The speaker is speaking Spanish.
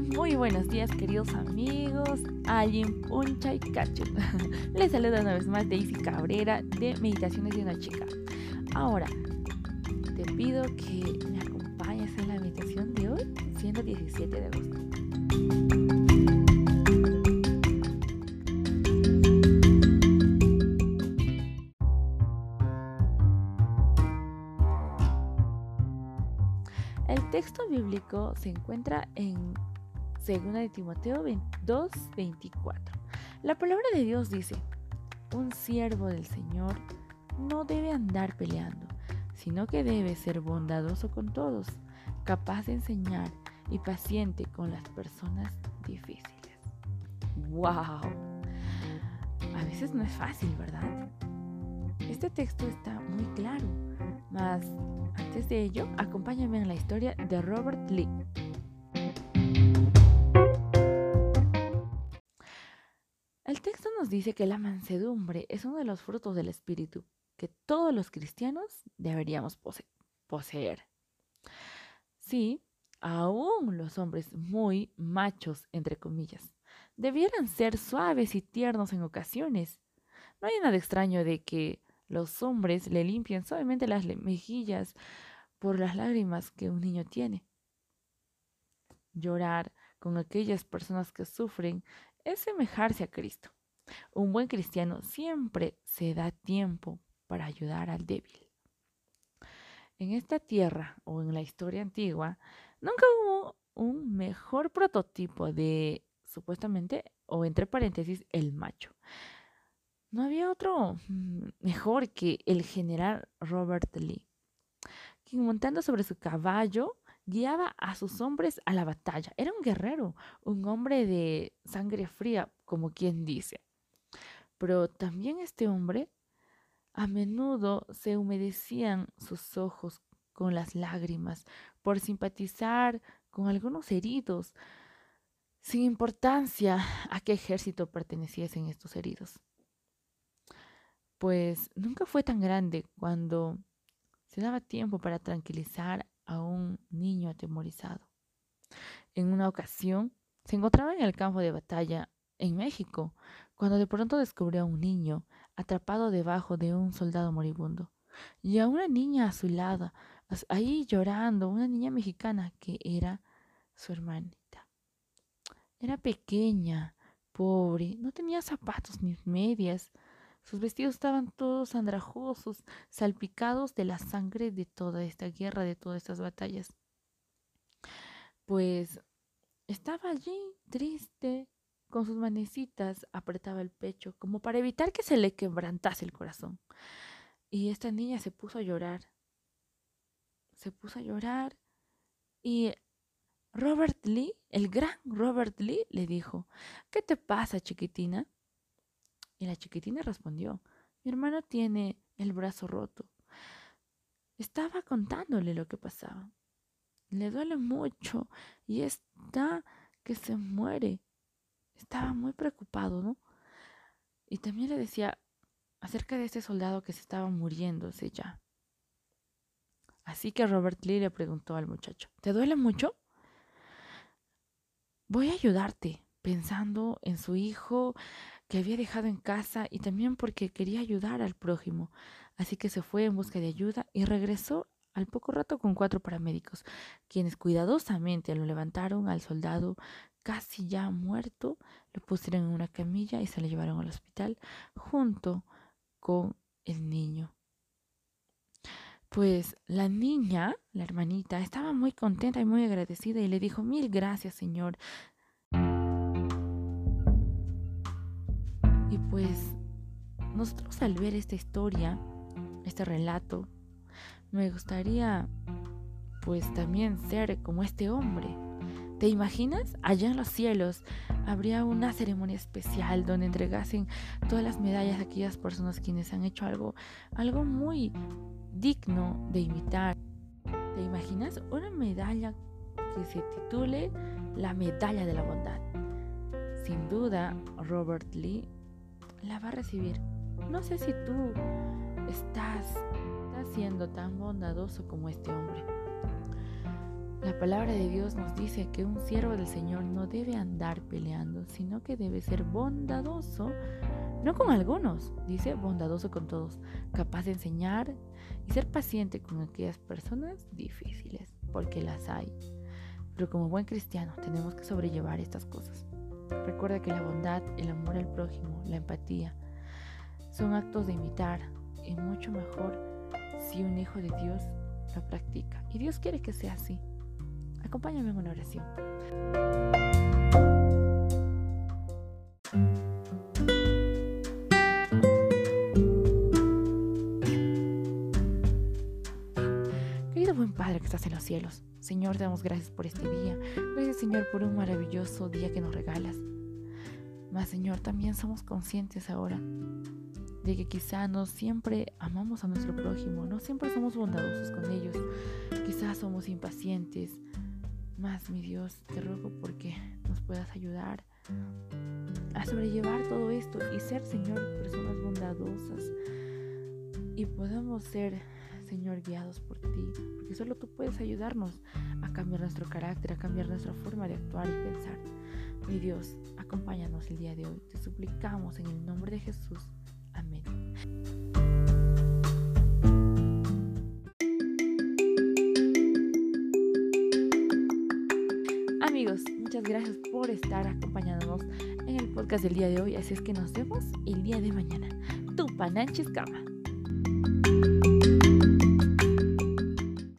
muy buenos días queridos amigos, Alguien Puncha y Cacho. Les saluda una vez más Daisy Cabrera de Meditaciones de una chica. Ahora, te pido que me acompañes en la meditación de hoy, siendo 17 de agosto. El texto bíblico se encuentra en 2 de Timoteo 2:24. La palabra de Dios dice, un siervo del Señor no debe andar peleando, sino que debe ser bondadoso con todos, capaz de enseñar y paciente con las personas difíciles. ¡Wow! A veces no es fácil, ¿verdad? Este texto está muy claro, mas antes de ello, acompáñame en la historia de Robert Lee. Nos dice que la mansedumbre es uno de los frutos del Espíritu que todos los cristianos deberíamos poseer. Sí, aún los hombres muy machos, entre comillas, debieran ser suaves y tiernos en ocasiones. No hay nada extraño de que los hombres le limpian suavemente las mejillas por las lágrimas que un niño tiene. Llorar con aquellas personas que sufren es semejarse a Cristo. Un buen cristiano siempre se da tiempo para ayudar al débil. En esta tierra o en la historia antigua, nunca hubo un mejor prototipo de, supuestamente, o entre paréntesis, el macho. No había otro mm, mejor que el general Robert Lee, quien montando sobre su caballo guiaba a sus hombres a la batalla. Era un guerrero, un hombre de sangre fría, como quien dice. Pero también este hombre a menudo se humedecían sus ojos con las lágrimas por simpatizar con algunos heridos, sin importancia a qué ejército perteneciesen estos heridos pues nunca fue tan grande cuando se daba tiempo para tranquilizar a un niño atemorizado. En una ocasión se encontraba en el campo de batalla en México, cuando de pronto descubrió a un niño atrapado debajo de un soldado moribundo y a una niña a su lado, ahí llorando, una niña mexicana que era su hermanita. Era pequeña, pobre, no tenía zapatos ni medias, sus vestidos estaban todos andrajosos, salpicados de la sangre de toda esta guerra, de todas estas batallas. Pues estaba allí triste, con sus manecitas apretaba el pecho, como para evitar que se le quebrantase el corazón. Y esta niña se puso a llorar. Se puso a llorar y Robert Lee, el gran Robert Lee, le dijo, ¿qué te pasa, chiquitina? Y la chiquitina respondió, mi hermano tiene el brazo roto. Estaba contándole lo que pasaba. Le duele mucho y está que se muere. Estaba muy preocupado, ¿no? Y también le decía acerca de este soldado que se estaba muriéndose ya. Así que Robert Lee le preguntó al muchacho, ¿te duele mucho? Voy a ayudarte, pensando en su hijo, que había dejado en casa y también porque quería ayudar al prójimo. Así que se fue en busca de ayuda y regresó al poco rato con cuatro paramédicos, quienes cuidadosamente lo levantaron al soldado casi ya muerto, lo pusieron en una camilla y se lo llevaron al hospital junto con el niño. Pues la niña, la hermanita, estaba muy contenta y muy agradecida y le dijo, mil gracias, Señor. pues nosotros al ver esta historia, este relato, me gustaría pues también ser como este hombre. ¿Te imaginas? Allá en los cielos habría una ceremonia especial donde entregasen todas las medallas a aquellas personas quienes han hecho algo, algo muy digno de imitar. ¿Te imaginas? Una medalla que se titule la medalla de la bondad. Sin duda, Robert Lee la va a recibir. No sé si tú estás, siendo tan bondadoso como este hombre. La palabra de Dios nos dice que un siervo del Señor no debe andar peleando, sino que debe ser bondadoso, no con algunos, dice bondadoso con todos, capaz de enseñar y ser paciente con aquellas personas difíciles, porque las hay. Pero como buen cristiano tenemos que sobrellevar estas cosas. Recuerda que la bondad, el amor al prójimo, la empatía, son actos de imitar y mucho mejor si un hijo de Dios lo practica. Y Dios quiere que sea así. Acompáñame en una oración. Querido buen Padre que estás en los cielos, Señor, te damos gracias por este día. Gracias, Señor, por un maravilloso día que nos regalas. Mas, Señor, también somos conscientes ahora de que quizá no siempre amamos a nuestro prójimo, no siempre somos bondadosos con ellos, quizás somos impacientes. Mas, mi Dios, te ruego porque nos puedas ayudar a sobrellevar todo esto y ser, Señor, personas bondadosas y podamos ser, Señor, guiados por ti, porque solo tú puedes ayudarnos a cambiar nuestro carácter, a cambiar nuestra forma de actuar y pensar. Mi Dios, acompáñanos el día de hoy. Te suplicamos en el nombre de Jesús. Amén. Gracias por estar acompañándonos en el podcast del día de hoy. Así es que nos vemos el día de mañana. Tu Pananchis Cama.